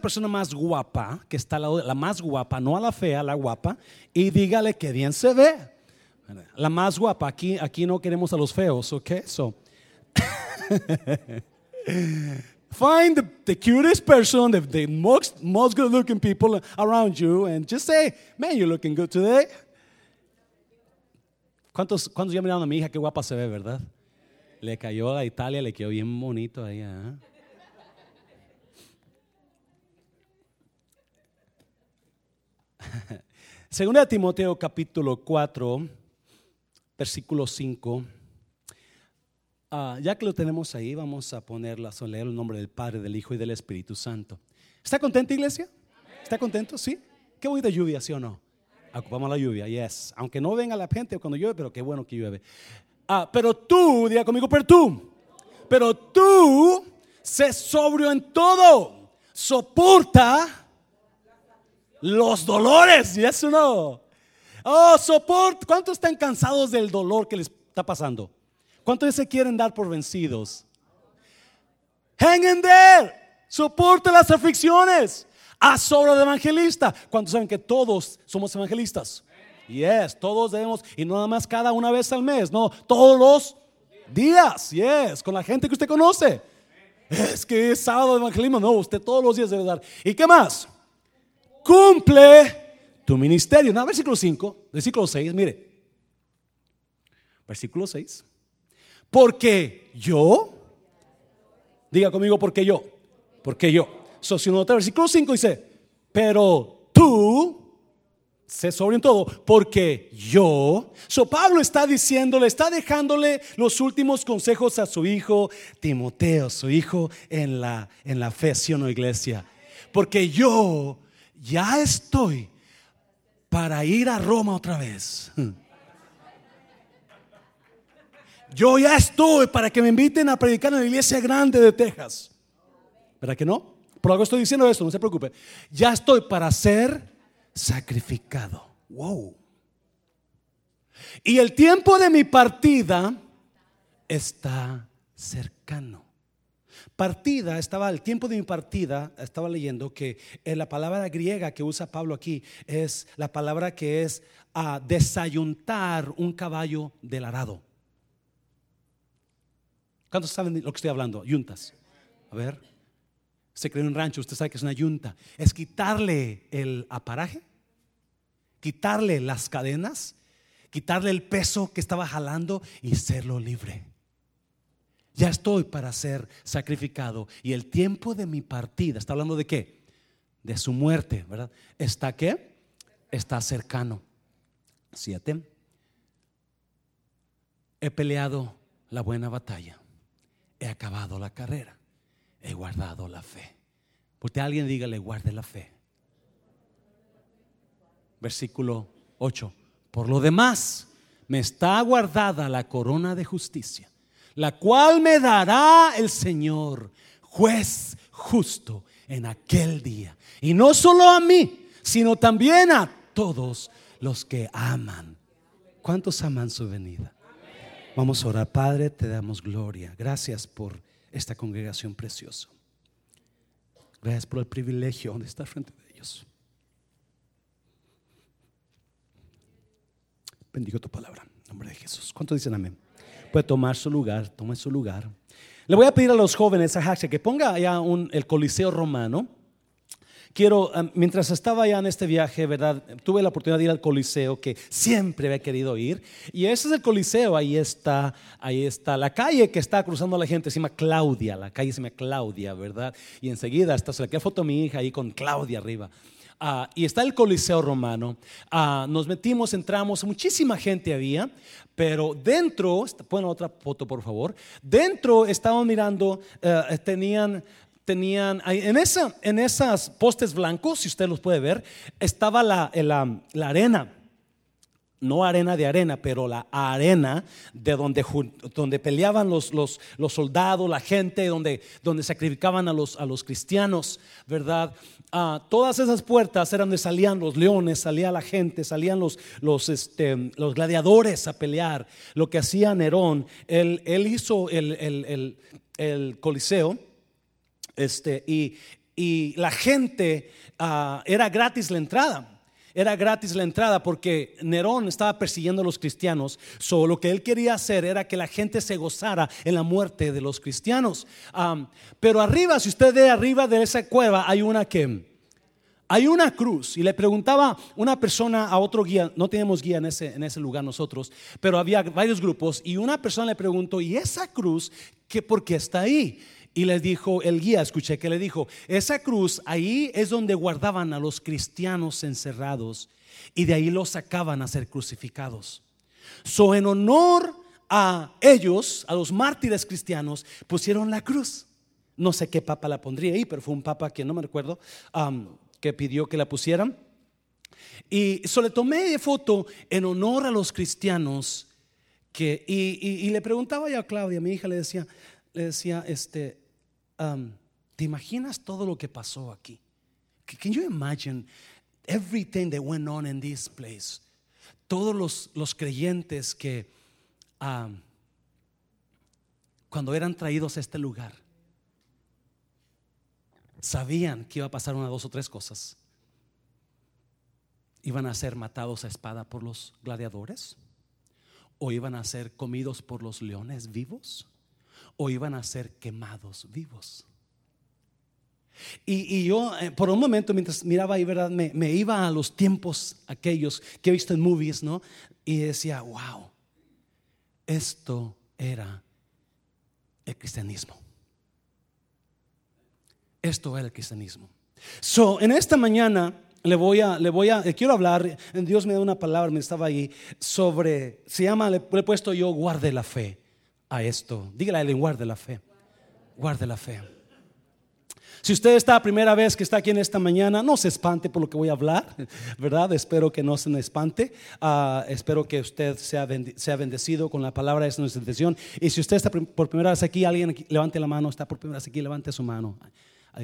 la persona más guapa, que está de- la más guapa, no a la fea, la guapa, y dígale que bien se ve. La más guapa, aquí, aquí no queremos a los feos, ¿ok? So, find the, cutest person, the, most, most good looking people around you, and just say, man, you're looking good today. ¿Cuántos, cuántos ya miraron a mi hija? Qué guapa se ve, ¿verdad? Le cayó a Italia, le quedó bien bonito ahí. ¿ah? Segunda de Timoteo capítulo 4, versículo 5. Ah, ya que lo tenemos ahí, vamos a ponerla, a leer el nombre del Padre, del Hijo y del Espíritu Santo. ¿Está contenta, iglesia? ¿Está contento? Sí. Qué bonita lluvia, ¿sí o no? Ocupamos la lluvia, yes. Aunque no venga la gente cuando llueve, pero qué bueno que llueve. Ah, pero tú, diga conmigo, pero tú, pero tú, sé sobrio en todo, soporta los dolores, yes o no? Oh, soporta. ¿Cuántos están cansados del dolor que les está pasando? ¿Cuántos se quieren dar por vencidos? Hang in there. Soporta las aflicciones. Haz obra de evangelista. ¿Cuántos saben que todos somos evangelistas? Yes, todos debemos, y no nada más cada una vez al mes, no, todos los días, yes, con la gente que usted conoce. Es que es sábado de evangelismo, no, usted todos los días debe dar. ¿Y qué más? Cumple tu ministerio. No, versículo 5, versículo 6, mire. Versículo 6. Porque yo, diga conmigo, porque yo, porque yo. So, si uno nota, versículo 5 dice, pero tú, sé sobre todo, porque yo. So, Pablo está diciéndole, está dejándole los últimos consejos a su hijo Timoteo, su hijo en la, en la fe, ¿sí o no, iglesia? Porque yo ya estoy para ir a Roma otra vez. Yo ya estoy para que me inviten a predicar en la iglesia grande de Texas. ¿Verdad que no? Por algo estoy diciendo esto, no se preocupe. Ya estoy para ser sacrificado. Wow. Y el tiempo de mi partida está cercano. Partida, estaba el tiempo de mi partida, estaba leyendo que eh, la palabra griega que usa Pablo aquí es la palabra que es a desayuntar un caballo del arado. ¿Cuántos saben lo que estoy hablando? Yuntas. A ver. Se creó un rancho, usted sabe que es una yunta. Es quitarle el aparaje, quitarle las cadenas, quitarle el peso que estaba jalando y serlo libre. Ya estoy para ser sacrificado y el tiempo de mi partida, ¿está hablando de qué? De su muerte, ¿verdad? ¿Está qué? Está cercano. Siete. He peleado la buena batalla. He acabado la carrera. He guardado la fe. Porque alguien dígale, guarde la fe. Versículo 8. Por lo demás, me está guardada la corona de justicia, la cual me dará el Señor, juez justo, en aquel día. Y no solo a mí, sino también a todos los que aman. ¿Cuántos aman su venida? Vamos a orar, Padre, te damos gloria. Gracias por esta congregación preciosa. Gracias por el privilegio de estar frente de ellos. Bendigo tu palabra, en nombre de Jesús. ¿Cuántos dicen amén? Puede tomar su lugar, tome su lugar. Le voy a pedir a los jóvenes, a Haxe, que ponga allá el Coliseo Romano. Quiero, mientras estaba allá en este viaje, ¿verdad? Tuve la oportunidad de ir al Coliseo que siempre había querido ir. Y ese es el Coliseo, ahí está, ahí está. La calle que está cruzando la gente se llama Claudia, la calle se llama Claudia, ¿verdad? Y enseguida está, se le queda foto a mi hija ahí con Claudia arriba. Ah, y está el Coliseo Romano. Ah, nos metimos, entramos, muchísima gente había, pero dentro, ponen otra foto por favor, dentro estaban mirando, eh, tenían tenían, en, esa, en esas postes blancos, si usted los puede ver, estaba la, la, la arena no arena de arena, pero la arena de donde, donde peleaban los, los, los, soldados, la gente, donde, donde sacrificaban a los, a los cristianos, ¿verdad? Ah, todas esas puertas eran donde salían los leones, salía la gente, salían los, los, este, los gladiadores a pelear. Lo que hacía Nerón, él, él hizo el, el, el, el Coliseo este, y, y la gente ah, era gratis la entrada. Era gratis la entrada porque Nerón estaba persiguiendo a los cristianos. Solo lo que él quería hacer era que la gente se gozara en la muerte de los cristianos. pero arriba, si usted ve arriba de esa cueva, hay una que hay una cruz. Y le preguntaba una persona a otro guía, no tenemos guía en ese, en ese lugar nosotros, pero había varios grupos. Y una persona le preguntó, ¿y esa cruz qué, por qué está ahí? Y le dijo, el guía, escuché que le dijo, esa cruz ahí es donde guardaban a los cristianos encerrados y de ahí los sacaban a ser crucificados. So, en honor a ellos, a los mártires cristianos, pusieron la cruz. No sé qué papa la pondría ahí, pero fue un papa que no me recuerdo, que pidió que la pusieran. Y so le tomé foto en honor a los cristianos que, y, y le preguntaba yo a Claudia, mi hija, le decía, le decía, este, um, ¿te imaginas todo lo que pasó aquí? Can you imagine everything that went on in this place? Todos los, los creyentes que um, cuando eran traídos a este lugar sabían que iba a pasar una, dos o tres cosas. Iban a ser matados a espada por los gladiadores, o iban a ser comidos por los leones vivos, o iban a ser quemados vivos. Y, yo, eh, por un momento, mientras miraba ahí, ¿verdad? Me, me, iba a los tiempos aquellos que he visto en movies, ¿no? Y decía, wow, esto era el cristianismo. Esto era el cristianismo. So, en esta mañana le voy a, le voy a, quiero hablar, Dios me da una palabra, me estaba ahí, sobre, se llama, le he puesto yo, guarde la fe a esto. Dígale a alguien, guarde la fe. Guarde la fe. Si usted está la primera vez que está aquí en esta mañana, no se espante por lo que voy a hablar, ¿verdad? Espero que no se espante. Ah, espero que usted sea, sea bendecido con la palabra, es nuestra intención. Y si usted está por primera vez aquí, alguien levante la mano, está por primera vez aquí, levante su mano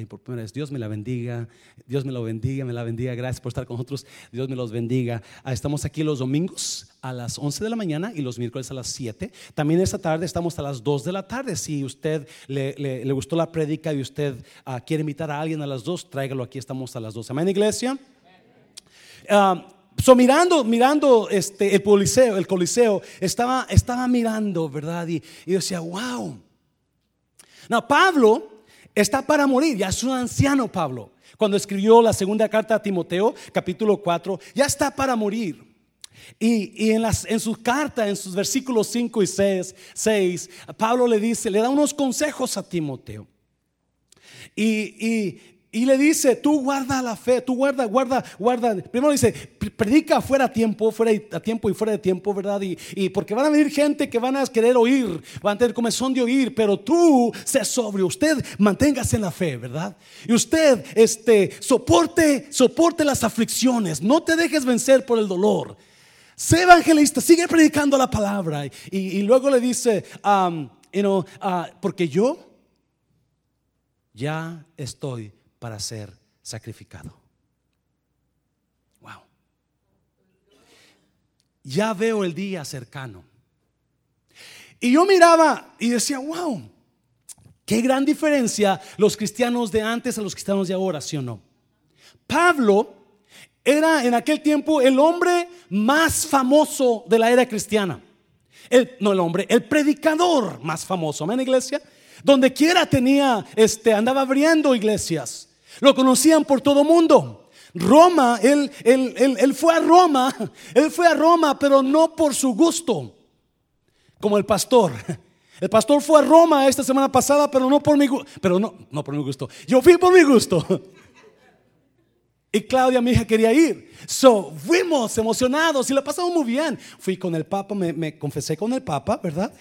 por primera vez. Dios me la bendiga, Dios me lo bendiga, me la bendiga. Gracias por estar con nosotros. Dios me los bendiga. Ah, estamos aquí los domingos a las 11 de la mañana y los miércoles a las 7. También esta tarde estamos a las 2 de la tarde. Si usted le, gustó la prédica y usted ah, quiere invitar a alguien a las 2, tráigalo aquí. Estamos a las 2. Amén, iglesia. Uh, So, mirando, mirando este, el coliseo, estaba, estaba mirando, ¿verdad? Y, y decía, wow. No, Pablo está para morir, ya es un anciano Pablo. Cuando escribió la segunda carta a Timoteo, capítulo 4, ya está para morir. Y, en, las, en, su carta, en sus versículos 5 y 6, 6, Pablo le dice, le da unos consejos a Timoteo. Y, y le dice, tú guarda la fe, tú guarda, guarda, guarda. Primero dice, predica fuera a tiempo, fuera a tiempo y fuera de tiempo, ¿verdad? Y, porque van a venir gente que van a querer oír, van a tener comezón de oír, pero tú sé sobrio, usted manténgase en la fe, ¿verdad? Y usted, este, soporte, soporte las aflicciones, no te dejes vencer por el dolor. Sé evangelista, sigue predicando la palabra. Y, luego le dice, um, uh, porque yo ya estoy para ser sacrificado. Wow. Ya veo el día cercano. Y yo miraba y decía, wow, qué gran diferencia los cristianos de antes a los cristianos de ahora, ¿sí o no? Pablo era en aquel tiempo el hombre más famoso de la era cristiana. No el hombre, el predicador más famoso. Amén, iglesia. Donde quiera tenía, este, andaba abriendo iglesias. Lo conocían por todo mundo. Roma, él, él, fue a Roma, él fue a Roma, pero no por su gusto, como el pastor. El pastor fue a Roma esta semana pasada, pero no por mi gusto, pero no, no por mi gusto. Yo fui por mi gusto. Y Claudia, mi hija, quería ir. So, fuimos emocionados y la pasamos muy bien. Fui con el Papa, me, me confesé con el Papa, ¿verdad?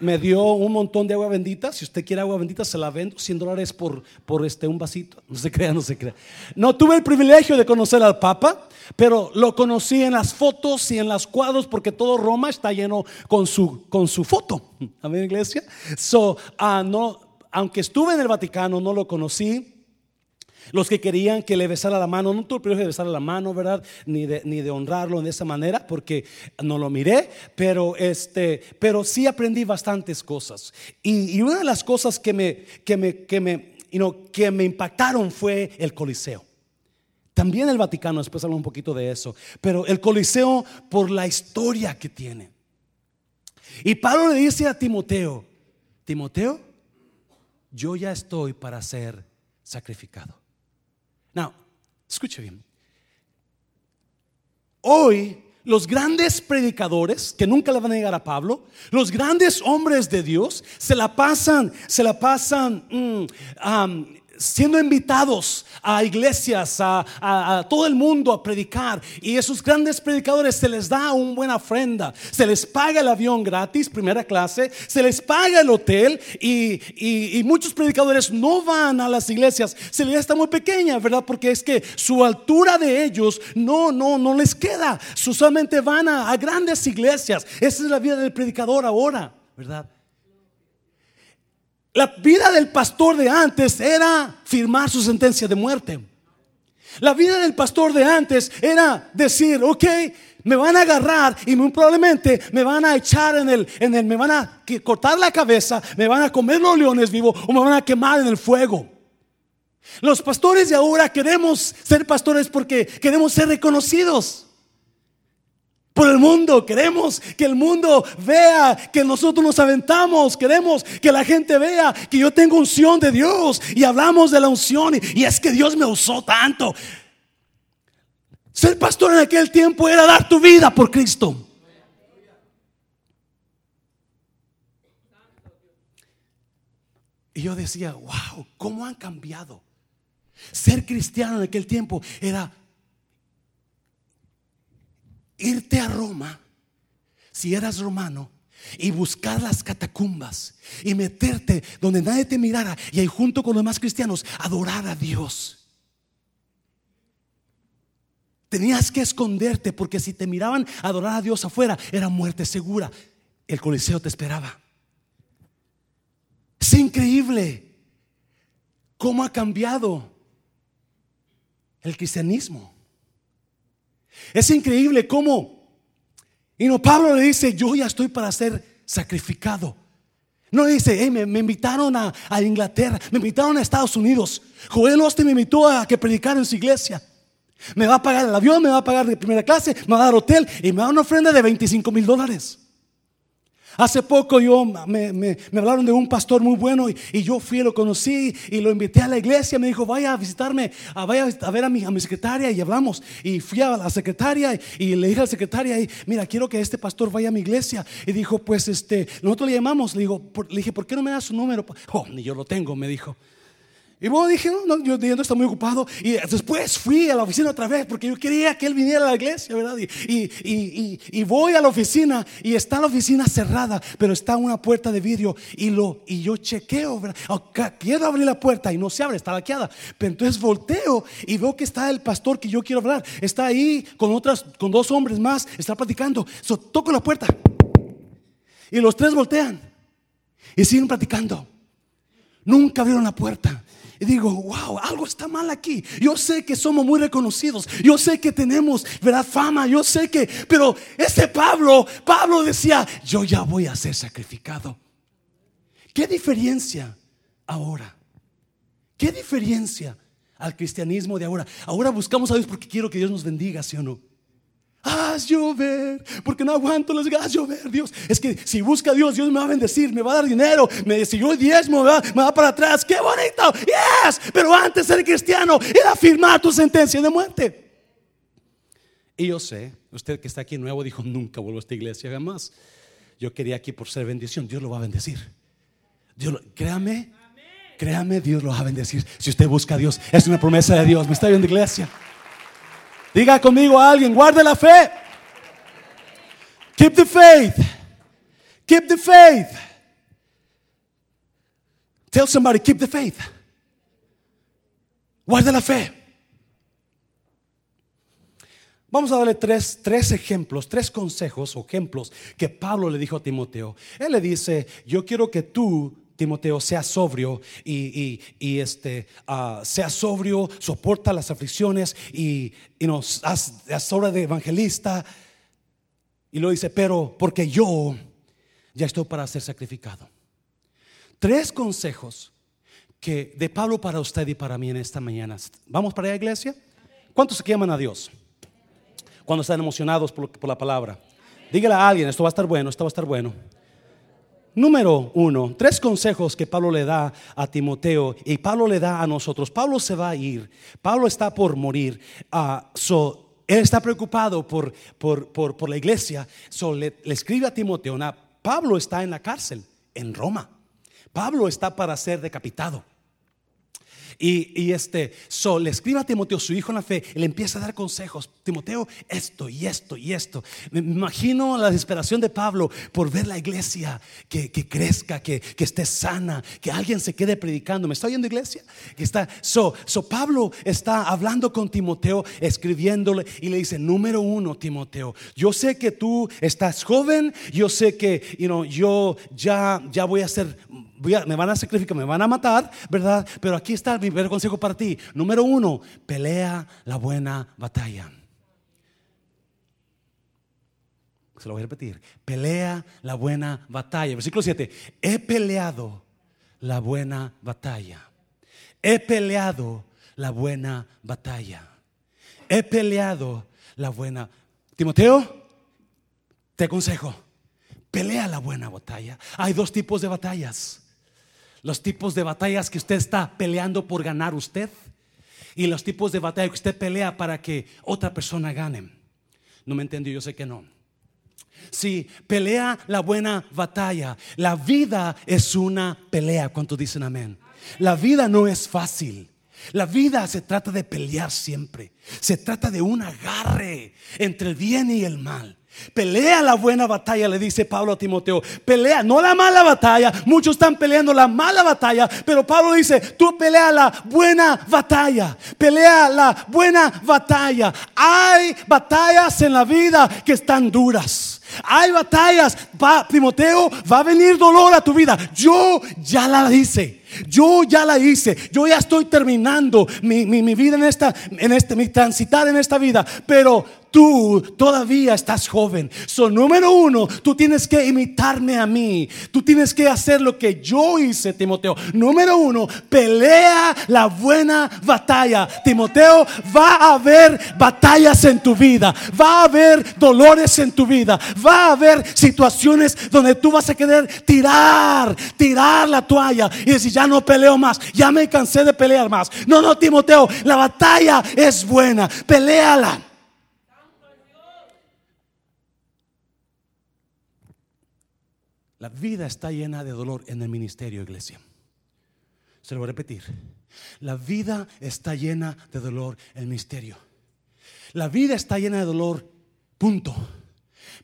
Me dio un montón de agua bendita. Si usted quiere agua bendita, se la vendo. 100 dólares por, por este, un vasito. No se crea, no se crea. No tuve el privilegio de conocer al Papa, pero lo conocí en las fotos y en los cuadros porque todo Roma está lleno con su, con su foto. Amén, iglesia. So, uh, no, aunque estuve en el Vaticano, no lo conocí. Los que querían que le besara la mano, no tuve el privilegio de besarle la mano, ¿verdad? Ni de, ni de honrarlo de esa manera, porque no lo miré, pero, este, pero sí aprendí bastantes cosas. Y, una de las cosas que me, que me, que me que me impactaron fue el Coliseo. También el Vaticano, después hablo un poquito de eso, pero el Coliseo por la historia que tiene. Y Pablo le dice a Timoteo, Timoteo, yo ya estoy para ser sacrificado. Now, escuche bien. Hoy los grandes predicadores, que nunca le van a negar a Pablo, los grandes hombres de Dios, se la pasan, se la pasan mm, siendo invitados a iglesias, a, todo el mundo a predicar. Y esos grandes predicadores se les da una buena ofrenda. Se les paga el avión gratis, primera clase. Se les paga el hotel. Y, muchos predicadores no van a las iglesias. Se les está muy pequeña, ¿verdad? Porque es que su altura de ellos no, no, no les queda. Usualmente van a grandes iglesias. Esa es la vida del predicador ahora, ¿verdad? La vida del pastor de antes era firmar su sentencia de muerte. La vida del pastor de antes era decir, ok, me van a agarrar y muy probablemente me van a echar en el, en el, me van a cortar la cabeza, me van a comer los leones vivos o me van a quemar en el fuego. Los pastores de ahora queremos ser pastores porque queremos ser reconocidos por el mundo. Queremos que el mundo vea que nosotros nos aventamos. Queremos que la gente vea que yo tengo unción de Dios. Y hablamos de la unción. Y, es que Dios me usó tanto. Ser pastor en aquel tiempo era dar tu vida por Cristo. Y yo decía, wow, ¿cómo han cambiado? Ser cristiano en aquel tiempo era irte a Roma, si eras romano, y buscar las catacumbas y meterte donde nadie te mirara y ahí junto con los demás cristianos adorar a Dios. Tenías que esconderte porque si te miraban adorar a Dios afuera era muerte segura. El coliseo te esperaba. Es increíble cómo ha cambiado el cristianismo. Es increíble cómo. Y no, Pablo le dice, yo ya estoy para ser sacrificado. No dice, me, invitaron a, Inglaterra, me invitaron a Estados Unidos. Joel Austin me invitó a que predicara en su iglesia. Me va a pagar el avión, me va a pagar de primera clase, me va a dar hotel y me va a dar una ofrenda de 25 mil dólares. Hace poco yo me, hablaron de un pastor muy bueno y, yo fui, lo conocí y lo invité a la iglesia. Me dijo, vaya a visitarme, vaya a ver a mi, a mi secretaria y hablamos. Y fui a la secretaria y, le dije a la secretaria, mira, quiero que este pastor vaya a mi iglesia. Y dijo, pues este, nosotros le llamamos. Le, digo, le dije, ¿por qué no me das su número? Oh, ni yo lo tengo, me dijo. Y bueno, dije, no, yo, yo está muy ocupado. Y después fui a la oficina otra vez porque yo quería que él viniera a la iglesia, ¿verdad? Y, voy a la oficina y está la oficina cerrada, pero está una puerta de vidrio y, lo, y yo chequeo, ¿verdad? Quiero abrir la puerta y no se abre, está laqueada. Pero entonces volteo y veo que está el pastor que yo quiero hablar. Está ahí con, otras, con dos hombres más, está platicando. Toco la puerta y los tres voltean y siguen platicando. Nunca abrieron la puerta. Y digo, wow, algo está mal aquí. Yo sé que somos muy reconocidos. Yo sé que tenemos, ¿verdad? Fama. Yo sé que, pero ese Pablo, Pablo decía, yo ya voy a ser sacrificado. ¿Qué diferencia ahora? ¿Qué diferencia al cristianismo de ahora? Ahora buscamos a Dios porque quiero que Dios nos bendiga, ¿sí o no? Haz llover, porque no aguanto las ganas llover, Dios. Es que si busca a Dios, Dios me va a bendecir, me va a dar dinero, me si yo diezmo, me va, me va para atrás, qué bonito, yes, pero antes ser cristiano era firmar tu sentencia de muerte. Y yo sé, usted que está aquí nuevo dijo, nunca vuelvo a esta iglesia jamás. Yo quería aquí por ser bendición, Dios lo va a bendecir. Dios créame, créame, Dios lo va a bendecir. Si usted busca a Dios, es una promesa de Dios. Me está viendo iglesia. Diga conmigo a alguien, guarde la fe. Keep the faith. Keep the faith. Tell somebody, keep the faith. Guarde la fe. Vamos a darle tres, tres, ejemplos, tres consejos o ejemplos que Pablo le dijo a Timoteo. Él le dice, yo quiero que tú Timoteo, sea sobrio y, este, uh, sea sobrio, soporta las aflicciones y, nos haz, obra de evangelista. Y lo dice, pero porque yo ya estoy para ser sacrificado. Tres consejos que de Pablo para usted y para mí en esta mañana. ¿Vamos para allá, iglesia? ¿Cuántos se llaman a Dios? Cuando están emocionados por, por la palabra. Dígale a alguien, esto va a estar bueno, esto va a estar bueno. Número uno, tres consejos que Pablo le da a Timoteo y Pablo le da a nosotros. Pablo se va a ir, Pablo está por morir. Ah, él está preocupado por, por, por, la iglesia. So, le, escribe a Timoteo, Pablo está en la cárcel en Roma. Pablo está para ser decapitado. Y, este, so, le escribe a Timoteo, su hijo en la fe, y le empieza a dar consejos. Timoteo, esto y esto y esto. Me imagino la desesperación de Pablo por ver la iglesia que, crezca, que, esté sana, que alguien se quede predicando. ¿Me está oyendo iglesia? Que está, so, so Pablo está hablando con Timoteo, escribiéndole y le dice, número uno, Timoteo, yo sé que tú estás joven, yo sé que you yo ya, ya voy a ser me van a sacrificar, me van a matar, ¿verdad? Pero aquí está mi primer consejo para ti. Número uno, pelea la buena batalla. Se lo voy a repetir. Pelea la buena batalla. Versículo 7. He peleado la buena batalla. He peleado la buena batalla. He peleado la buena. Timoteo, te aconsejo, pelea la buena batalla. Hay dos tipos de batallas los tipos de batallas que usted está peleando por ganar usted y los tipos de batalla que usted pelea para que otra persona gane. No me entendió, yo sé que no. Si pelea la buena batalla, la vida es una pelea. ¿Cuántos dicen amén? La vida no es fácil. La vida se trata de pelear siempre. Se trata de un agarre entre el bien y el mal. Pelea la buena batalla, le dice Pablo a Timoteo. Pelea, no la mala batalla. Muchos están peleando la mala batalla, pero Pablo dice, tú pelea la buena batalla. Pelea la buena batalla. Hay batallas en la vida que están duras. Hay batallas, Timoteo, va a venir dolor a tu vida. Yo ya la hice. Yo ya la hice. Yo ya estoy terminando mi, mi vida en esta, en este, mi transitar en esta vida. Pero tú todavía estás joven. So, número uno, tú tienes que imitarme a mí. Tú tienes que hacer lo que yo hice, Timoteo. Número uno, pelea la buena batalla. Timoteo, va a haber batallas en tu vida. Va a haber dolores en tu vida. Va a haber situaciones donde tú vas a querer tirar, tirar la toalla y decir, ya no peleo más. Ya me cansé de pelear más. No, no, Timoteo, la batalla es buena. Peleala. La vida está llena de dolor en el ministerio, iglesia. Se lo voy a repetir. La vida está llena de dolor en el ministerio. La vida está llena de dolor, punto.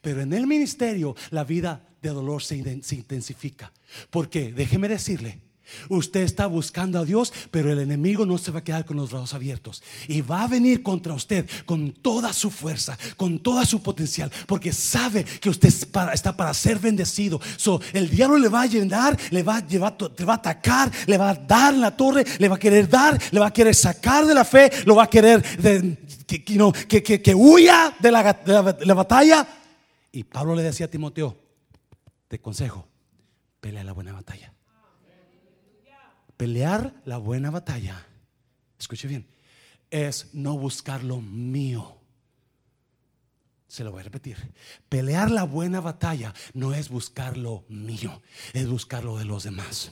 Pero en el ministerio la vida de dolor se, intensifica. Porque déjeme decirle, Usted está buscando a Dios, pero el enemigo no se va a quedar con los brazos abiertos. Y va a venir contra usted con toda su fuerza, con toda su potencial, porque sabe que usted está para ser bendecido. So, el diablo le va a llenar, le va a, llevar, le va a atacar, le va a dar en la torre, le va a querer dar, le va a querer sacar de la fe, lo va a querer que, huya de la, de la batalla. Y Pablo le decía a Timoteo, te consejo, pelea la buena batalla Pelear la buena batalla, escuche bien, es no buscar lo mío. Se lo voy a repetir. Pelear la buena batalla no es buscar lo mío, es buscar lo de los demás.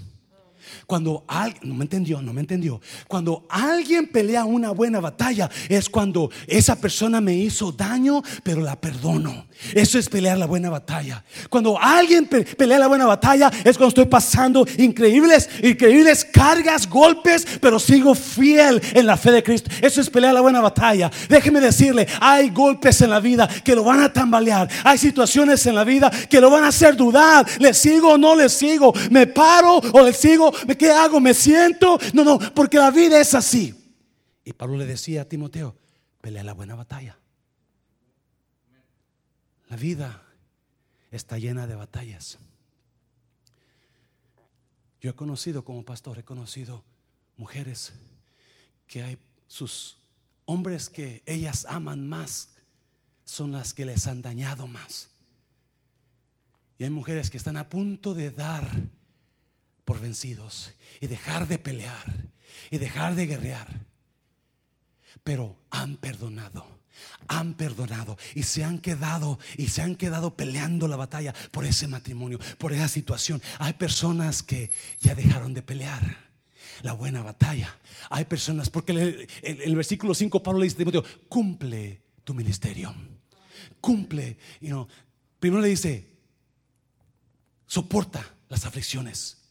Cuando alguien, no me entendió, no me entendió. Cuando alguien pelea una buena batalla es cuando esa persona me hizo daño, pero la perdono. Eso es pelear la buena batalla. Cuando alguien pelea la buena batalla es cuando estoy pasando increíbles, increíbles cargas, golpes, pero sigo fiel en la fe de Cristo. Eso es pelear la buena batalla. Déjeme decirle, hay golpes en la vida que lo van a tambalear. Hay situaciones en la vida que lo van a hacer dudar. ¿Le sigo o no le sigo? ¿Me paro o le sigo? ¿Qué hago? ¿Me siento? No, no, porque la vida es así. Y Pablo le decía a Timoteo, pelea la buena batalla. La vida está llena de batallas. Yo he conocido como pastor, he conocido mujeres que hay sus hombres que ellas aman más son las que les han dañado más. Y hay mujeres que están a punto de dar por vencidos y dejar de pelear y dejar de guerrear. Pero han perdonado, han perdonado y se han quedado y se han quedado peleando la batalla por ese matrimonio, por esa situación. Hay personas que ya dejaron de pelear la buena batalla. Hay personas, porque el, versículo 5 Pablo le dice cumple tu ministerio. Cumple, you primero le dice, soporta las aflicciones.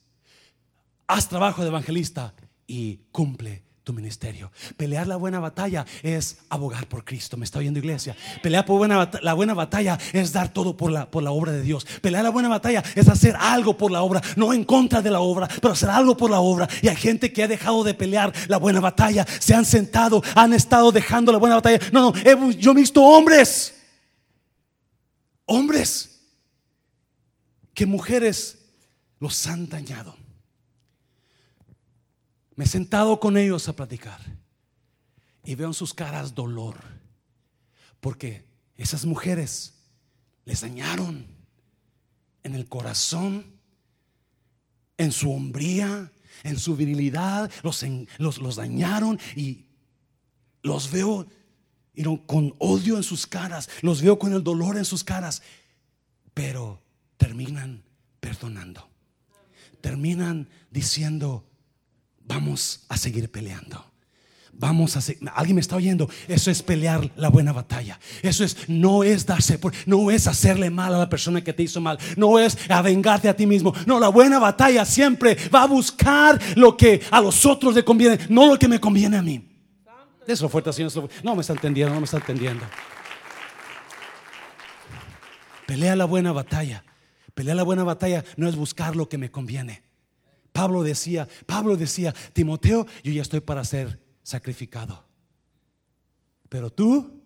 Haz trabajo de evangelista y cumple tu ministerio. Pelear la buena batalla es abogar por Cristo. ¿Me está oyendo iglesia? Pelear por buena, la buena batalla es dar todo por la, por la obra de Dios. Pelear la buena batalla es hacer algo por la obra, no en contra de la obra, pero hacer algo por la obra. Y hay gente que ha dejado de pelear la buena batalla, se han sentado, han estado dejando la buena batalla. No, no, yo he visto hombres, hombres, que mujeres los han dañado. Me he sentado con ellos a platicar y veo en sus caras dolor, porque esas mujeres les dañaron en el corazón, en su hombría, en su virilidad, los, los, dañaron y los veo con odio en sus caras, los veo con el dolor en sus caras, pero terminan perdonando, terminan diciendo, vamos a seguir peleando. Vamos a seguir. Alguien me está oyendo. Eso es pelear la buena batalla. Eso es no es darse por, no es hacerle mal a la persona que te hizo mal. No es avengarte a ti mismo. No, la buena batalla siempre va a buscar lo que a los otros le conviene, no lo que me conviene a mí. Eso fuerte, Señor. No me está entendiendo, no me está entendiendo. Pelea la buena batalla. Pelea la buena batalla no es buscar lo que me conviene. Pablo decía, Pablo decía, Timoteo, yo ya estoy para ser sacrificado. Pero tú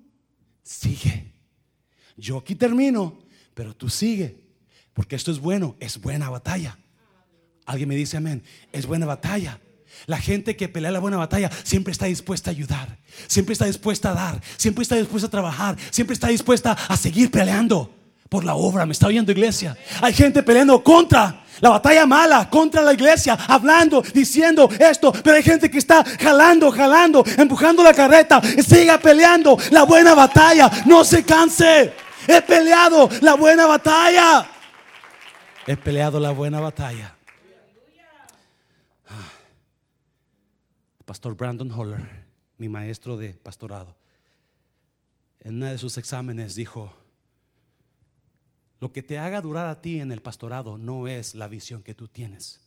sigue. Yo aquí termino, pero tú sigue. Porque esto es bueno, es buena batalla. Alguien me dice amén, es buena batalla. La gente que pelea la buena batalla siempre está dispuesta a ayudar, siempre está dispuesta a dar, siempre está dispuesta a trabajar, siempre está dispuesta a seguir peleando por la obra. ¿Me está oyendo iglesia? Hay gente peleando contra la batalla mala, contra la iglesia, hablando, diciendo esto. Pero hay gente que está jalando, jalando, empujando la carreta. Siga peleando la buena batalla. No se canse. He peleado la buena batalla. He peleado la buena batalla. Ah. Pastor Brandon Holler, mi maestro de pastorado, en una de sus exámenes dijo, lo que te haga durar a ti en el pastorado no es la visión que tú tienes.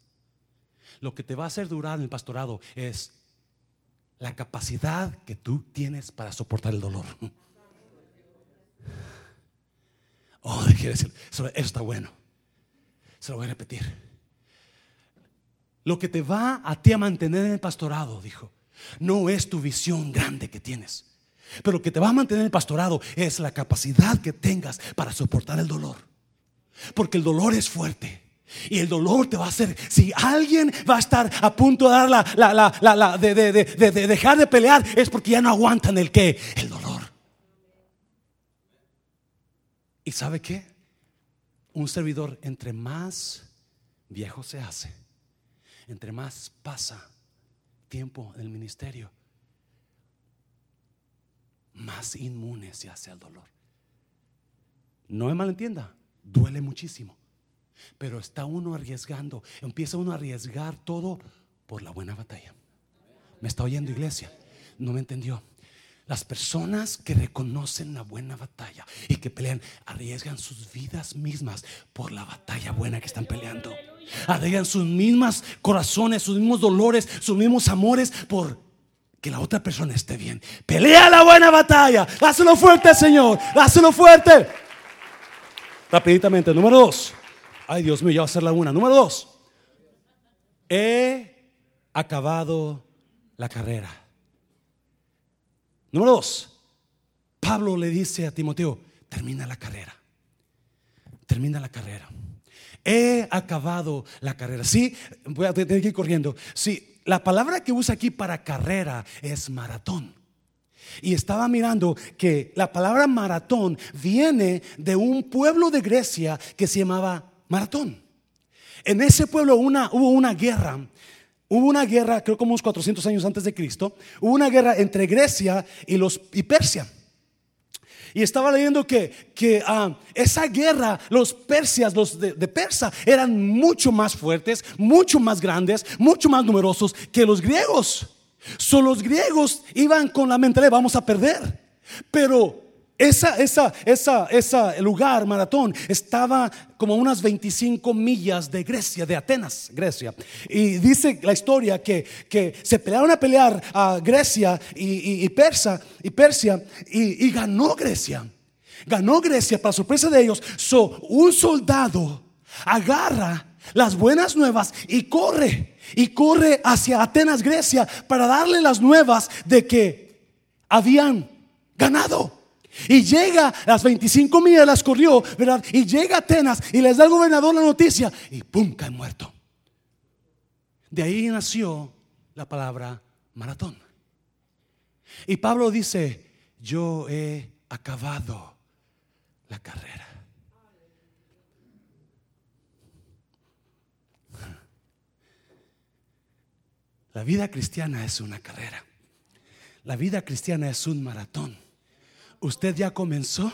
Lo que te va a hacer durar en el pastorado es la capacidad que tú tienes para soportar el dolor. Oh, quiere decir, eso, está bueno. Se lo voy a repetir. Lo que te va a ti a mantener en el pastorado, dijo, no es tu visión grande que tienes. Pero lo que te va a mantener en el pastorado es la capacidad que tengas para soportar el dolor. Porque el dolor es fuerte. Y el dolor te va a hacer, si alguien va a estar a punto de dar de, dejar de pelear, es porque ya no aguantan el que, el dolor. ¿Y sabe qué? Un servidor, entre más viejo se hace, entre más pasa tiempo en el ministerio, más inmune se hace al dolor. No me malentienda, duele muchísimo. Pero está uno arriesgando, empieza uno a arriesgar todo por la buena batalla. ¿Me está oyendo iglesia? No me entendió. Las personas que reconocen la buena batalla y que pelean, arriesgan sus vidas mismas por la batalla buena que están peleando. Arriesgan sus mismas corazones, sus mismos dolores, sus mismos amores por que la otra persona esté bien. Pelea la buena batalla. Hácelo fuerte, Señor. Hácelo fuerte. Rapiditamente, número dos. Ay, Dios mío, ya va a ser la una. Número dos. He acabado la carrera. Número dos. Pablo le dice a Timoteo, termina la carrera. Termina la carrera. He acabado la carrera. Sí, voy a tener que ir corriendo. Sí, la palabra que usa aquí para carrera es maratón. Y estaba mirando que la palabra maratón viene de un pueblo de Grecia que se llamaba Maratón. En ese pueblo una, hubo una guerra. Hubo una guerra, creo como unos 400 años antes de Cristo. Hubo una guerra entre Grecia y, los, y Persia. Y estaba leyendo que, que ah, esa guerra, los persias, los de, Persa, eran mucho más fuertes, mucho más grandes, mucho más numerosos que los griegos. Solo los griegos iban con la mentalidad, vamos a perder. Pero esa, esa, esa, ese lugar, maratón, estaba como unas 25 millas de Grecia, de Atenas, Grecia. Y dice la historia que, que se pelearon a pelear a Grecia y, Persa, y Persia y, ganó Grecia. Ganó Grecia, para sorpresa de ellos. So, un soldado agarra las buenas nuevas y corre. Y corre hacia Atenas, Grecia, para darle las nuevas de que habían ganado. Y llega, las 25 millas las corrió, ¿verdad? Y llega a Atenas y les da al gobernador la noticia y ¡pum! cae muerto. De ahí nació la palabra maratón. Y Pablo dice, yo he acabado la carrera. La vida cristiana es una carrera. La vida cristiana es un maratón. Usted ya comenzó.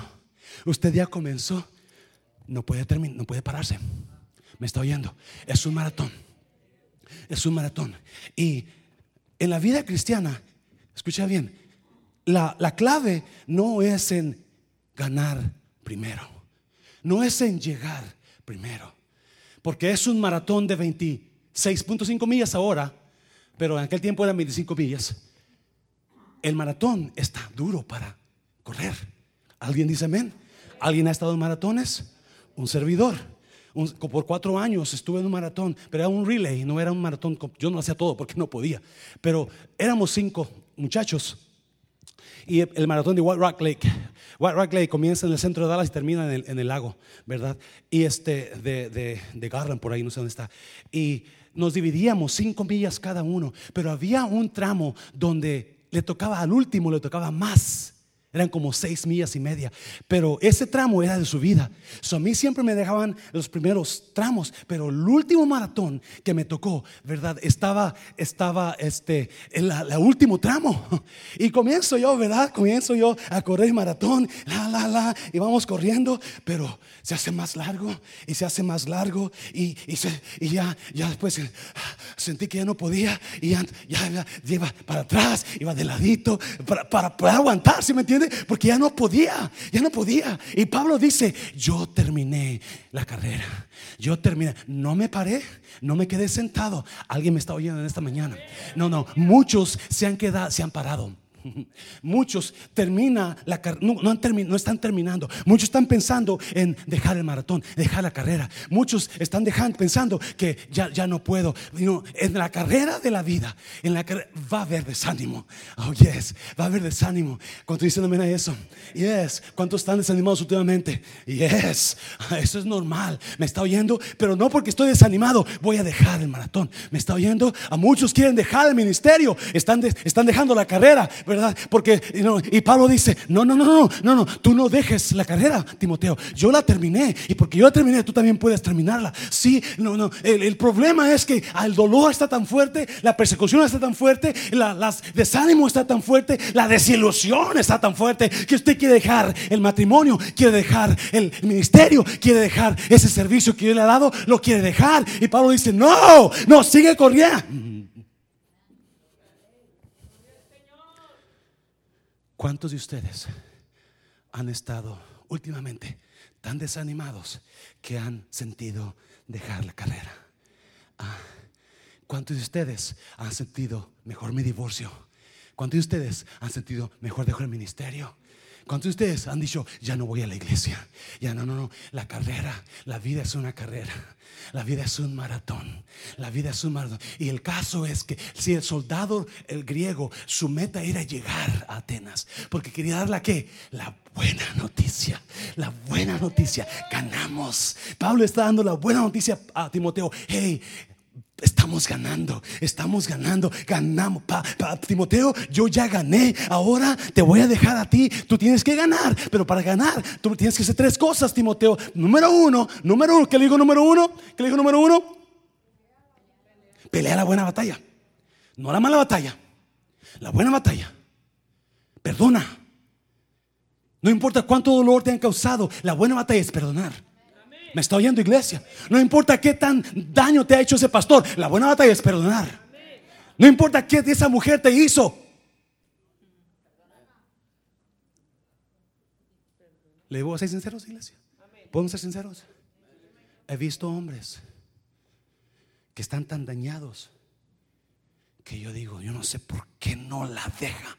Usted ya comenzó. No puede terminar, no puede pararse. Me está oyendo. Es un maratón. Es un maratón. Y en la vida cristiana, escucha bien, la, la clave no es en ganar primero. No es en llegar primero. Porque es un maratón de 26.5 millas ahora, pero en aquel tiempo eran 25 millas. El maratón está duro para correr. ¿Alguien dice amén? ¿Alguien ha estado en maratones? Un servidor. por cuatro años estuve en un maratón, pero era un relay, no era un maratón. Yo no hacía todo porque no podía. Pero éramos cinco muchachos. Y el maratón de White Rock Lake. White Rock Lake comienza en el centro de Dallas y termina en el, lago, ¿verdad? Y este de, de, de Garland, por ahí, no sé dónde está. Y nos dividíamos cinco millas cada uno, pero había un tramo donde le tocaba al último, le tocaba más eran como seis millas y media. Pero ese tramo era de su vida. a mí siempre me dejaban los primeros tramos. Pero el último maratón que me tocó, ¿verdad? Estaba, estaba este, en la, último tramo. Y comienzo yo, ¿verdad? Comienzo yo a correr maratón. La, la, la. Y vamos corriendo. Pero se hace más largo. Y se hace más largo. Y, y, ya, ya después sentí que ya no podía. Y ya, ya, iba para atrás. Iba de ladito. Para, para poder aguantar, ¿sí me entiendes? Porque ya no podía, ya no podía. Y Pablo dice, yo terminé la carrera. Yo terminé, no me paré, no me quedé sentado. Alguien me está oyendo en esta mañana. No, no, muchos se han quedado, se han parado Muchos termina la no, no, no, están terminando. Muchos están pensando en dejar el maratón, dejar la carrera. Muchos están dejando, pensando que ya, ya no puedo. en la carrera de la vida, en la va a haber desánimo. Oh, yes, va a haber desánimo. ¿Cuántos dicen a eso? Yes. ¿Cuántos están desanimados últimamente? Yes. Eso es normal. Me está oyendo, pero no porque estoy desanimado. Voy a dejar el maratón. Me está oyendo. A muchos quieren dejar el ministerio. Están, están dejando la carrera. Porque, y Pablo dice, no, no, no, no, no, no, tú no dejes la carrera, Timoteo. Yo la terminé y porque yo la terminé, tú también puedes terminarla. Sí, no, no. El, problema es que el dolor está tan fuerte, la persecución está tan fuerte, la, las desánimo está tan fuerte, la desilusión está tan fuerte que usted quiere dejar el matrimonio, quiere dejar el ministerio, quiere dejar ese servicio que yo le he dado, lo quiere dejar. Y Pablo dice, no, no, sigue corriendo. ¿Cuántos de ustedes han estado últimamente tan desanimados que han sentido dejar la carrera? Ah, ¿Cuántos de ustedes han sentido mejor mi divorcio? ¿Cuántos de ustedes han sentido mejor dejar el ministerio? ¿Cuántos de ustedes han dicho, ya no voy a la iglesia? Ya no, no, no. La carrera, la vida es una carrera. La vida es un maratón. La vida es un maratón. Y el caso es que si el soldado, el griego, su meta era llegar a Atenas, porque quería dar la? La buena noticia. La buena noticia. Ganamos. Pablo está dando la buena noticia a Timoteo. Hey, estamos ganando, estamos ganando, ganamos. Pa, pa, Timoteo, yo ya gané, ahora te voy a dejar a ti, tú tienes que ganar, pero para ganar tú tienes que hacer tres cosas, Timoteo. Número uno, número uno, ¿qué le digo número uno? ¿Qué le digo número uno? Pelea la buena batalla, no la mala batalla, la buena batalla. Perdona. No importa cuánto dolor te han causado, la buena batalla es perdonar. ¿Me está oyendo iglesia? No importa qué tan daño te ha hecho ese pastor, la buena batalla es perdonar. No importa qué esa mujer te hizo. ¿Le debo ser sinceros, iglesia? ¿Podemos ser sinceros? He visto hombres que están tan dañados que yo digo, yo no sé por qué no la deja.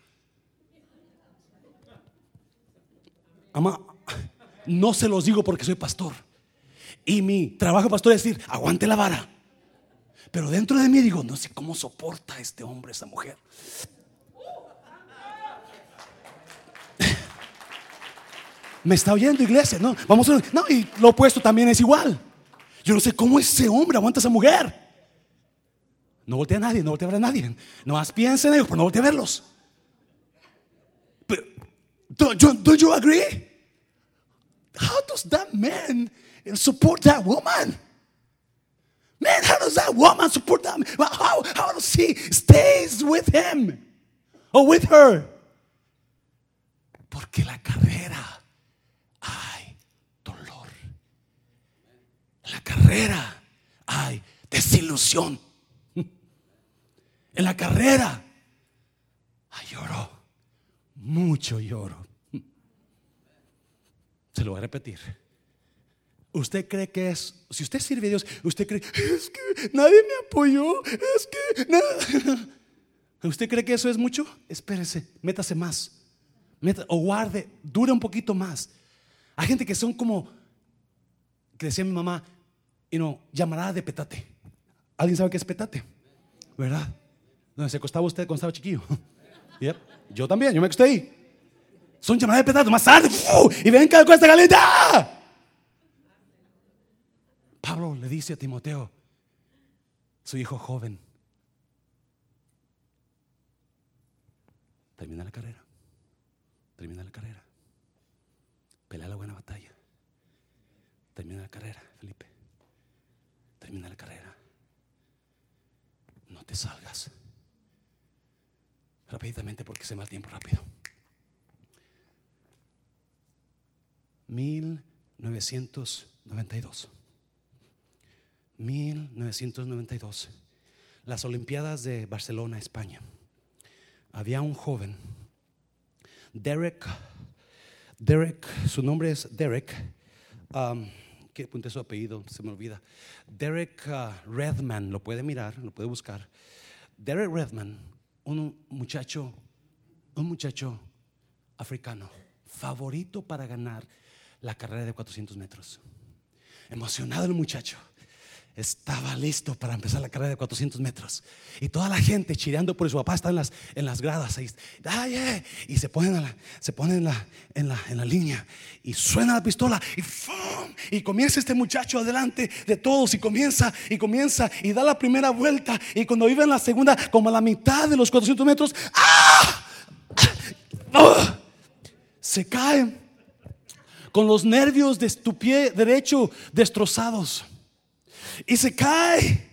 Ama, no se los digo porque soy pastor. Y mi trabajo, pastor, es decir, aguante la vara. Pero dentro de mí digo, no sé cómo soporta este hombre, esa mujer. Me está oyendo, iglesia. No, vamos a, no, y lo opuesto también es igual. Yo no sé cómo ese hombre aguanta a esa mujer. No voltea a nadie, no voltea a ver a nadie. No más piensen en ellos, pero no voltea a verlos. Pero, don't, don't you agree? How does that man and support that woman. Man, how does that woman support that? How, how does he stays with him or with her? Porque la carrera hay dolor. En la carrera hay desilusión. En la carrera hay lloro. Mucho lloro. Se lo voy a repetir. Usted cree que es, si usted sirve a Dios, usted cree, es que nadie me apoyó, es que nada. ¿Usted cree que eso es mucho? Espérese, métase más. o guarde, dure un poquito más. Hay gente que son como, que decía mi mamá, y no, llamará de petate. ¿Alguien sabe qué es petate? ¿Verdad? Donde se acostaba usted cuando estaba chiquillo. Yo también, yo me acosté ahí. Son llamadas de petate, más tarde, y ven cada cuesta caliente. Pablo le dice a Timoteo, su hijo joven, termina la carrera, termina la carrera, pelea la buena batalla, termina la carrera, Felipe, termina la carrera, no te salgas rápidamente porque se va el tiempo rápido. 1992. 1992, las Olimpiadas de Barcelona, España. Había un joven, Derek, Derek, su nombre es Derek, um, que su apellido, se me olvida. Derek uh, Redman, lo puede mirar, lo puede buscar. Derek Redman, un muchacho, un muchacho africano, favorito para ganar la carrera de 400 metros. Emocionado el muchacho estaba listo para empezar la carrera de 400 metros. Y toda la gente chireando por su papá está en las, en las gradas. Y, y se ponen, se ponen en, la, en, la, en la línea. Y suena la pistola. Y, y comienza este muchacho adelante de todos. Y comienza, y comienza, y da la primera vuelta. Y cuando vive en la segunda, como a la mitad de los 400 metros, ¡ah! ¡Ah! se cae con los nervios de tu pie derecho destrozados y se cae.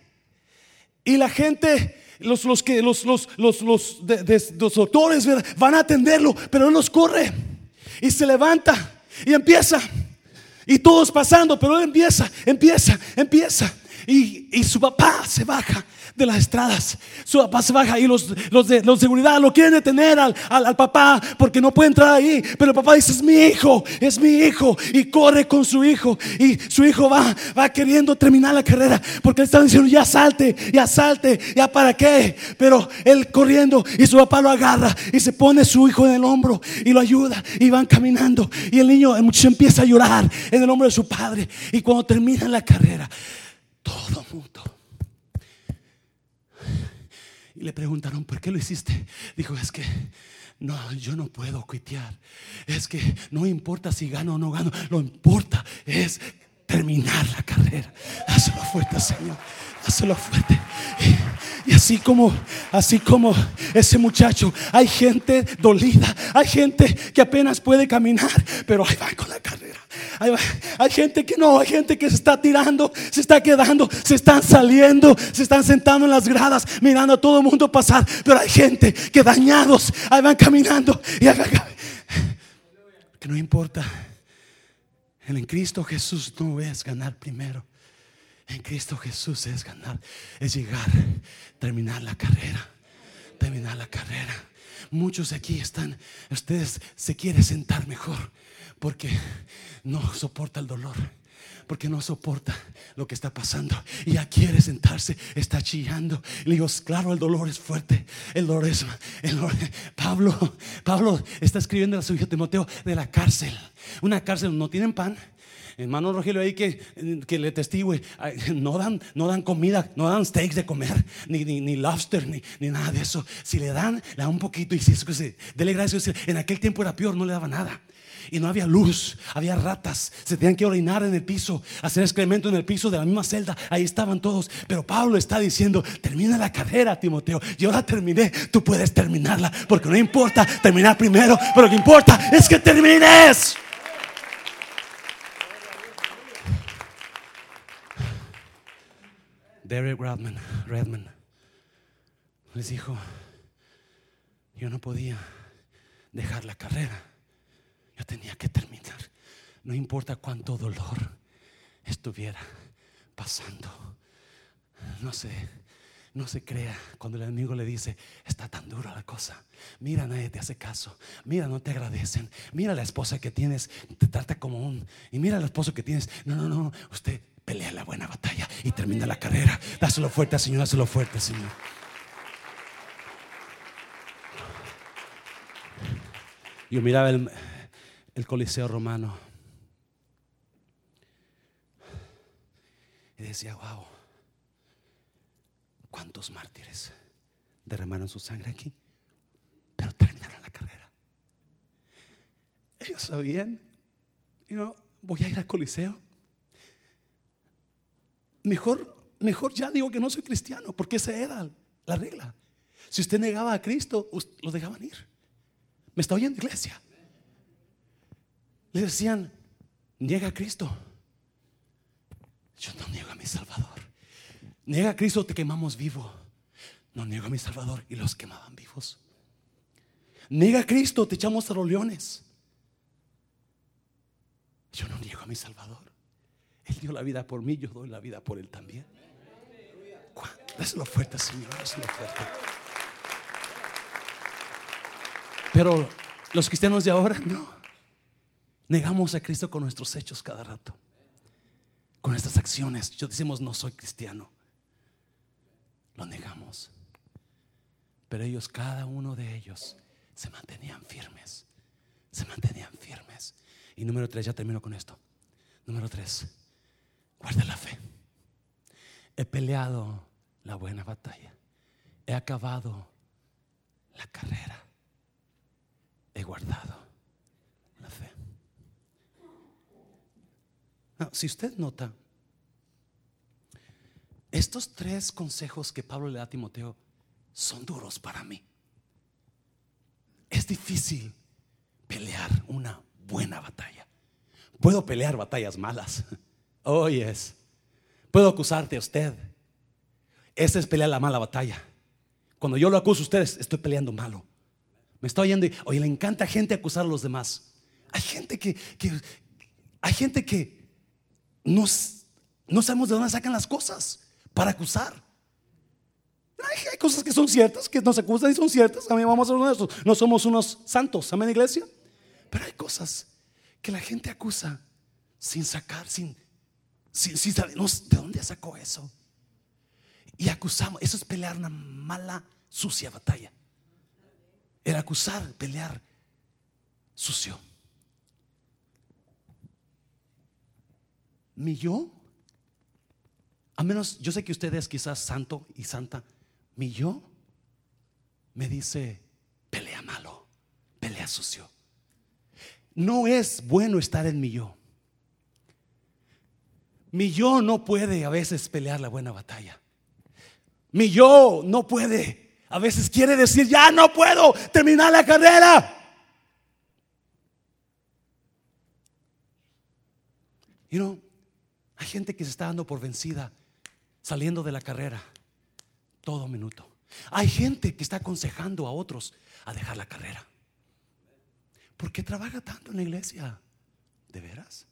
Y la gente, los, los que los, los, los, los, los doctores van a atenderlo, pero él los corre y se levanta y empieza. Y todos pasando, pero él empieza, empieza, empieza. Y, su papá se baja de las estradas. Su papá se baja y los, los, de, los seguridad lo quieren detener al, al, papá porque no puede entrar ahí. Pero el papá dice, es mi hijo, es mi hijo. Y corre con su hijo. Y su hijo va, va queriendo terminar la carrera porque él está diciendo, ya salte, ya salte, ya para qué. Pero él corriendo y su papá lo agarra y se pone su hijo en el hombro y lo ayuda y van caminando. Y el niño, el empieza a llorar en el hombro de su padre. Y cuando termina la carrera, todo mundo le preguntaron, ¿por qué lo hiciste? Dijo, es que no, yo no puedo cuitear. Es que no importa si gano o no gano. Lo importa es terminar la carrera. Hazlo fuerte, Señor. Hazlo fuerte. Así como, así como ese muchacho, hay gente dolida, hay gente que apenas puede caminar, pero ahí va con la carrera. Hay, gente que no, hay gente que se está tirando, se está quedando, se están saliendo, se están sentando en las gradas, mirando a todo el mundo pasar. Pero hay gente que dañados, ahí van caminando que no importa. En Cristo Jesús no es ganar primero. En Cristo Jesús es ganar, es llegar, terminar la carrera, terminar la carrera. Muchos aquí están, ustedes se quieren sentar mejor porque no soporta el dolor porque no soporta lo que está pasando y ya quiere sentarse, está chillando. Le digo, claro, el dolor es fuerte, el dolor es, Pablo, Pablo está escribiendo a su hijo Timoteo de la cárcel, una cárcel, no tienen pan. Hermano Rogelio ahí que, que le testigue, no dan, no dan comida, no dan steaks de comer, ni, ni, lobster, ni, ni, nada de eso. Si le dan, le dan un poquito y si eso que se, dele gracias. En aquel tiempo era peor, no le daba nada y no había luz, había ratas, se tenían que orinar en el piso, hacer excremento en el piso de la misma celda, ahí estaban todos. Pero Pablo está diciendo, termina la carrera, Timoteo, yo la terminé, tú puedes terminarla, porque no importa terminar primero, pero lo que importa es que termines. Derek Redman, Redman les dijo, yo no podía dejar la carrera tenía que terminar. No importa cuánto dolor estuviera pasando. No sé, no se crea cuando el enemigo le dice, está tan dura la cosa. Mira, nadie te hace caso. Mira, no te agradecen. Mira la esposa que tienes, te trata como un... Y mira al esposo que tienes. No, no, no. Usted pelea la buena batalla y termina la carrera. Dáselo fuerte, Señor. Dáselo fuerte, Señor. Yo miraba el, el Coliseo romano. Y decía, wow, ¿cuántos mártires derramaron su sangre aquí? Pero terminaron la carrera. Ellos sabían, y no, voy a ir al Coliseo. Mejor, mejor ya digo que no soy cristiano, porque esa era la regla. Si usted negaba a Cristo, lo dejaban ir. ¿Me está oyendo, iglesia? Le decían, niega a Cristo. Yo no niego a mi Salvador. Niega a Cristo, te quemamos vivo. No niego a mi Salvador y los quemaban vivos. Niega a Cristo, te echamos a los leones. Yo no niego a mi Salvador. Él dio la vida por mí, yo doy la vida por Él también. Dáselo fuerte, Señor, dáselo fuerte. Pero los cristianos de ahora no. Negamos a Cristo con nuestros hechos cada rato, con nuestras acciones. Yo decimos, no soy cristiano. Lo negamos. Pero ellos, cada uno de ellos, se mantenían firmes. Se mantenían firmes. Y número tres, ya termino con esto. Número tres, guarda la fe. He peleado la buena batalla. He acabado la carrera. He guardado la fe si usted nota, estos tres consejos que Pablo le da a Timoteo son duros para mí. Es difícil pelear una buena batalla. Puedo pelear batallas malas. Oh, yes. Puedo acusarte a usted. Esa es pelear la mala batalla. Cuando yo lo acuso a ustedes, estoy peleando malo. Me estoy oyendo y, le encanta gente acusar a los demás. Hay gente que, que hay gente que no, no sabemos de dónde sacan las cosas para acusar. Hay, cosas que son ciertas, que nos acusan y son ciertas. Mí vamos a ser uno de No somos unos santos, amén, iglesia. Pero hay cosas que la gente acusa sin sacar, sin, sin, sin saber de dónde sacó eso. Y acusamos, eso es pelear una mala, sucia batalla. El acusar, pelear sucio. Mi yo, a menos yo sé que usted es quizás santo y santa, mi yo me dice, pelea malo, pelea sucio. No es bueno estar en mi yo. Mi yo no puede a veces pelear la buena batalla. Mi yo no puede. A veces quiere decir, ya no puedo terminar la carrera. You know, hay gente que se está dando por vencida saliendo de la carrera todo minuto. Hay gente que está aconsejando a otros a dejar la carrera. ¿Por qué trabaja tanto en la iglesia? ¿De veras?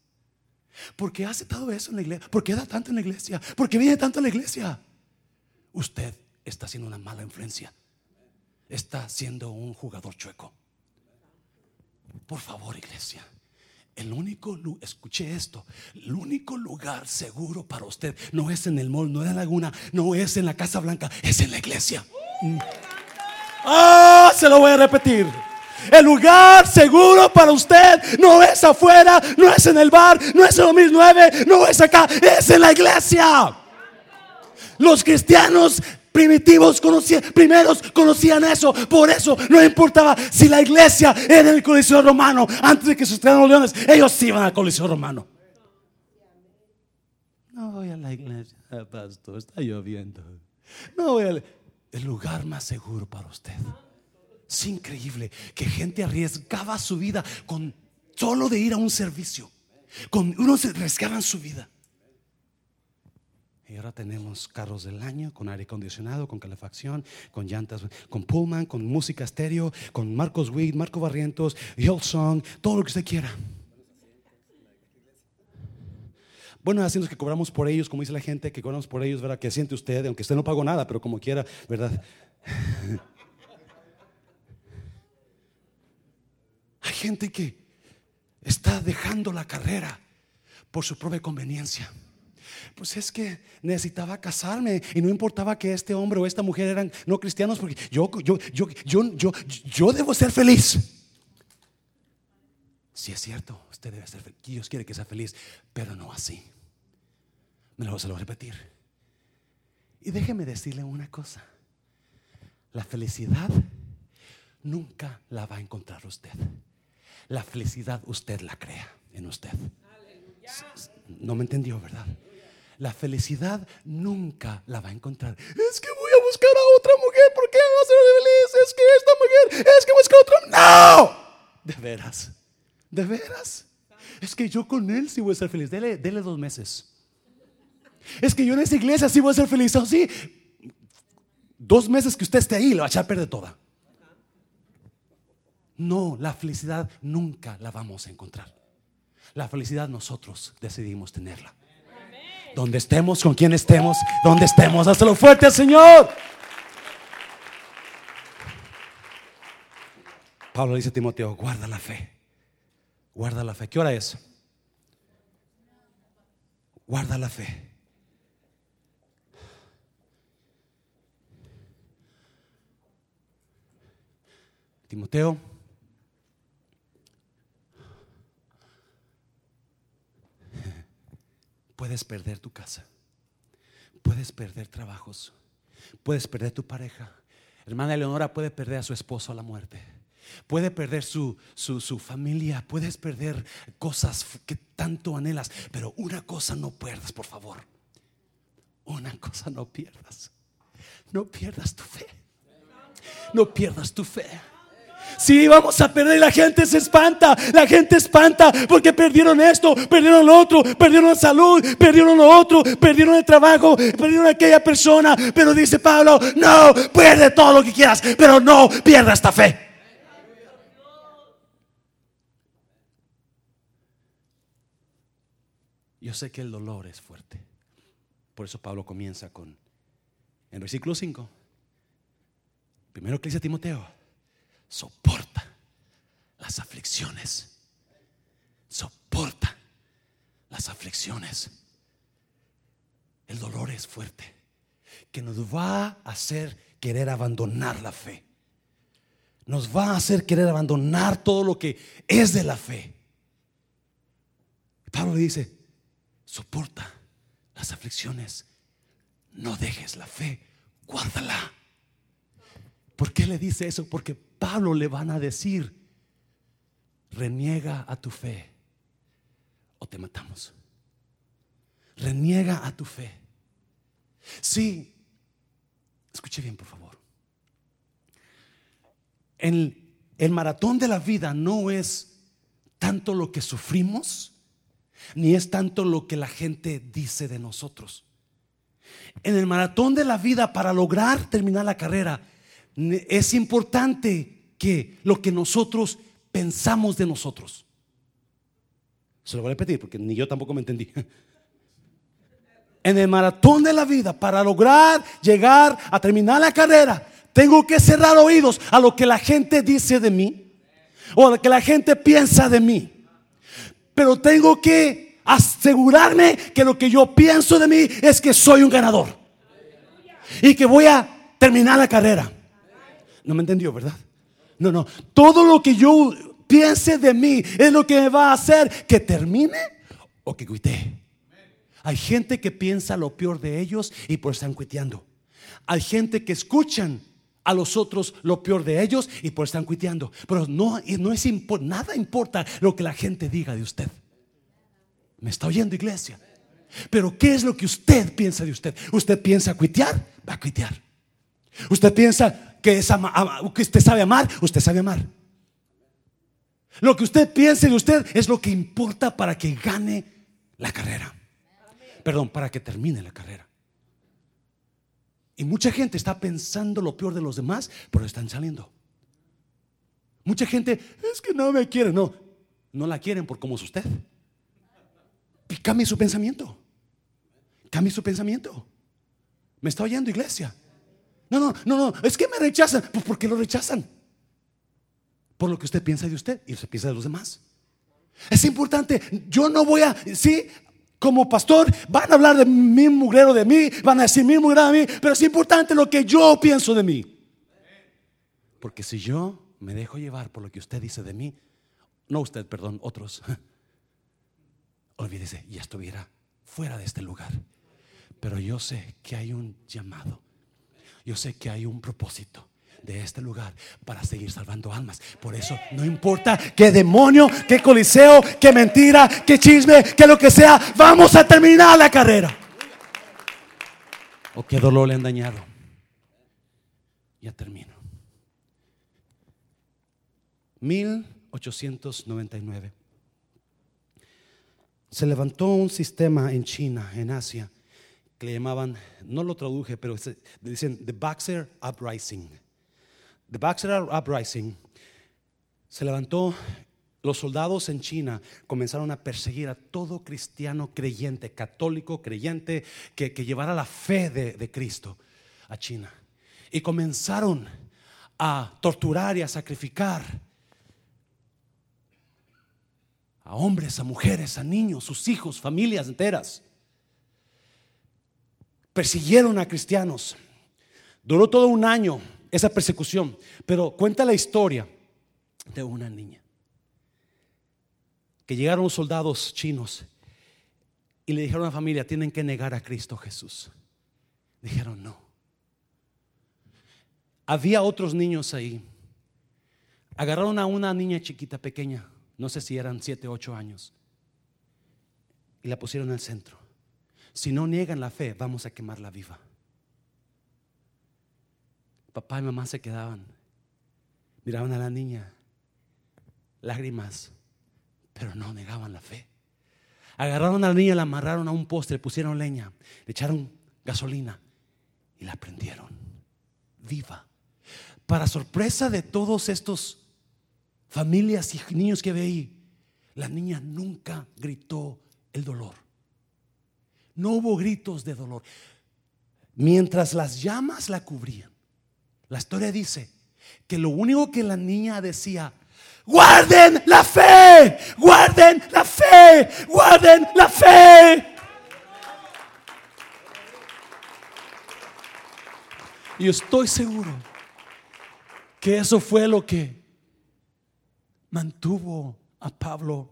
¿Por qué hace todo eso en la iglesia? ¿Por qué da tanto en la iglesia? ¿Por qué viene tanto en la iglesia? Usted está siendo una mala influencia. Está siendo un jugador chueco. Por favor, iglesia. El único, escuche esto, el único lugar seguro para usted no es en el mall, no es en la laguna, no es en la Casa Blanca, es en la iglesia. Ah, se lo voy a repetir. El lugar seguro para usted no es afuera, no es en el bar, no es en 2009, no es acá, es en la iglesia. Los cristianos primitivos conocían, primeros conocían eso. Por eso no importaba si la iglesia era el coliseo romano. Antes de que se los leones, ellos iban al coliseo romano. No voy a la iglesia, pastor, está lloviendo. No voy al el lugar más seguro para usted. Es increíble que gente arriesgaba su vida con solo de ir a un servicio. Con uno se arriesgaban su vida. Y ahora tenemos carros del año con aire acondicionado, con calefacción, con llantas, con Pullman, con música estéreo, con Marcos Witt, Marco Barrientos, Hillsong, todo lo que usted quiera. Bueno, haciendo que cobramos por ellos, como dice la gente, que cobramos por ellos, ¿verdad? Que siente usted, aunque usted no pagó nada, pero como quiera, ¿verdad? Hay gente que está dejando la carrera por su propia conveniencia. Pues es que necesitaba casarme y no importaba que este hombre o esta mujer eran no cristianos porque yo, yo, yo, yo, yo, yo debo ser feliz. Si es cierto, usted debe ser feliz. Dios quiere que sea feliz, pero no así. Me lo voy a repetir. Y déjeme decirle una cosa. La felicidad nunca la va a encontrar usted. La felicidad usted la crea en usted. No me entendió, ¿verdad? La felicidad nunca la va a encontrar. Es que voy a buscar a otra mujer porque va a ser feliz. Es que esta mujer, es que busca otra. No, de veras, de veras. Es que yo con él sí voy a ser feliz. Dele, dele dos meses. Es que yo en esa iglesia sí voy a ser feliz. Oh, dos meses que usted esté ahí, lo va a echar a perder toda. No, la felicidad nunca la vamos a encontrar. La felicidad nosotros decidimos tenerla. Donde estemos, con quien estemos, donde estemos. Hazlo fuerte Señor. Pablo dice a Timoteo, guarda la fe. Guarda la fe. ¿Qué hora es? Guarda la fe. Timoteo Puedes perder tu casa. Puedes perder trabajos. Puedes perder tu pareja. Hermana Eleonora puede perder a su esposo a la muerte. Puede perder su, su, su, familia. Puedes perder cosas que tanto anhelas. Pero una cosa no pierdas, por favor. Una cosa no pierdas. No pierdas tu fe. No pierdas tu fe. Si vamos a perder, la gente se espanta, la gente espanta porque perdieron esto, perdieron lo otro, perdieron salud, perdieron lo otro, perdieron el trabajo, perdieron aquella persona. Pero dice Pablo, no, pierde todo lo que quieras, pero no pierda esta fe. Yo sé que el dolor es fuerte. Por eso Pablo comienza con, en versículo 5, primero que dice Timoteo soporta las aflicciones. Soporta las aflicciones. El dolor es fuerte, que nos va a hacer querer abandonar la fe. Nos va a hacer querer abandonar todo lo que es de la fe. Pablo dice, soporta las aflicciones. No dejes la fe, guárdala. ¿Por qué le dice eso? Porque Pablo le van a decir, reniega a tu fe o te matamos. Reniega a tu fe. Sí, Escuche bien, por favor. En el maratón de la vida no es tanto lo que sufrimos, ni es tanto lo que la gente dice de nosotros. En el maratón de la vida, para lograr terminar la carrera, es importante que lo que nosotros pensamos de nosotros. Se lo voy a repetir porque ni yo tampoco me entendí. En el maratón de la vida, para lograr llegar a terminar la carrera, tengo que cerrar oídos a lo que la gente dice de mí o a lo que la gente piensa de mí. Pero tengo que asegurarme que lo que yo pienso de mí es que soy un ganador y que voy a terminar la carrera. No me entendió, ¿verdad? No, no. Todo lo que yo piense de mí es lo que me va a hacer que termine o que cuite. Hay gente que piensa lo peor de ellos y por están cuiteando. Hay gente que escuchan a los otros lo peor de ellos y por están cuiteando. Pero no, no es nada importa lo que la gente diga de usted. ¿Me está oyendo, iglesia? Pero ¿qué es lo que usted piensa de usted? ¿Usted piensa cuitear? Va a cuitear. ¿Usted piensa que, es que usted sabe amar? Usted sabe amar. Lo que usted piense de usted es lo que importa para que gane la carrera. Perdón, para que termine la carrera. Y mucha gente está pensando lo peor de los demás, pero están saliendo. Mucha gente es que no me quieren, no, no la quieren por cómo es usted. Y cambie su pensamiento. Cambie su pensamiento. ¿Me está oyendo, iglesia? No, no, no, no, es que me rechazan. Pues ¿por qué lo rechazan? Por lo que usted piensa de usted y usted piensa de los demás. Es importante. Yo no voy a, sí, como pastor, van a hablar de mi mugrero de mí, van a decir mi mugrero de mí, pero es importante lo que yo pienso de mí. Porque si yo me dejo llevar por lo que usted dice de mí, no usted, perdón, otros, olvídese, ya estuviera fuera de este lugar. Pero yo sé que hay un llamado, yo sé que hay un propósito de este lugar para seguir salvando almas. Por eso no importa qué demonio, qué coliseo, qué mentira, qué chisme, qué lo que sea, vamos a terminar la carrera. O qué dolor le han dañado. Ya termino. 1899. Se levantó un sistema en China, en Asia, que le llamaban, no lo traduje, pero dicen The Boxer Uprising. The Boxer Uprising se levantó, los soldados en China comenzaron a perseguir a todo cristiano creyente, católico creyente, que, llevara la fe de, de Cristo a China. Y comenzaron a torturar y a sacrificar a hombres, a mujeres, a niños, sus hijos, familias enteras. Persiguieron a cristianos. Duró todo un año esa persecución. Pero cuenta la historia de una niña. Que llegaron soldados chinos y le dijeron a la familia, tienen que negar a Cristo Jesús. Dijeron, no. Había otros niños ahí. Agarraron a una niña chiquita, pequeña, no sé si eran siete, ocho años, y la pusieron el centro. Si no niegan la fe, vamos a quemarla viva. Papá y mamá se quedaban, miraban a la niña, lágrimas, pero no negaban la fe. Agarraron a la niña, la amarraron a un poste, le pusieron leña, le echaron gasolina y la prendieron viva. Para sorpresa de todos estos familias y niños que veí, la niña nunca gritó el dolor. No hubo gritos de dolor. Mientras las llamas la cubrían, la historia dice que lo único que la niña decía, guarden la fe, guarden la fe, guarden la fe. Y estoy seguro que eso fue lo que mantuvo a Pablo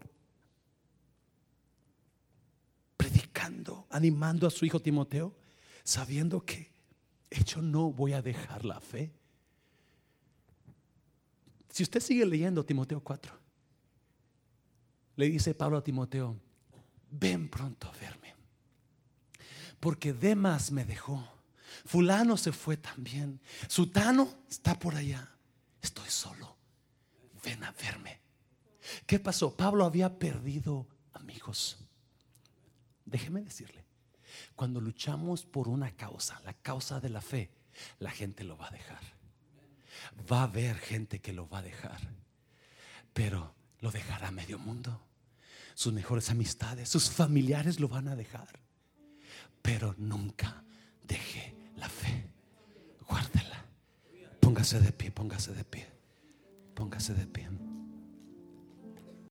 animando a su hijo Timoteo, sabiendo que yo no voy a dejar la fe. Si usted sigue leyendo Timoteo 4, le dice Pablo a Timoteo, ven pronto a verme, porque Demas me dejó, Fulano se fue también. Sutano está por allá. Estoy solo. Ven a verme. ¿Qué pasó? Pablo había perdido amigos. Déjeme decirle, cuando luchamos por una causa, la causa de la fe, la gente lo va a dejar. Va a haber gente que lo va a dejar, pero lo dejará medio mundo. Sus mejores amistades, sus familiares lo van a dejar, pero nunca deje la fe. Guárdela. Póngase de pie, póngase de pie, póngase de pie.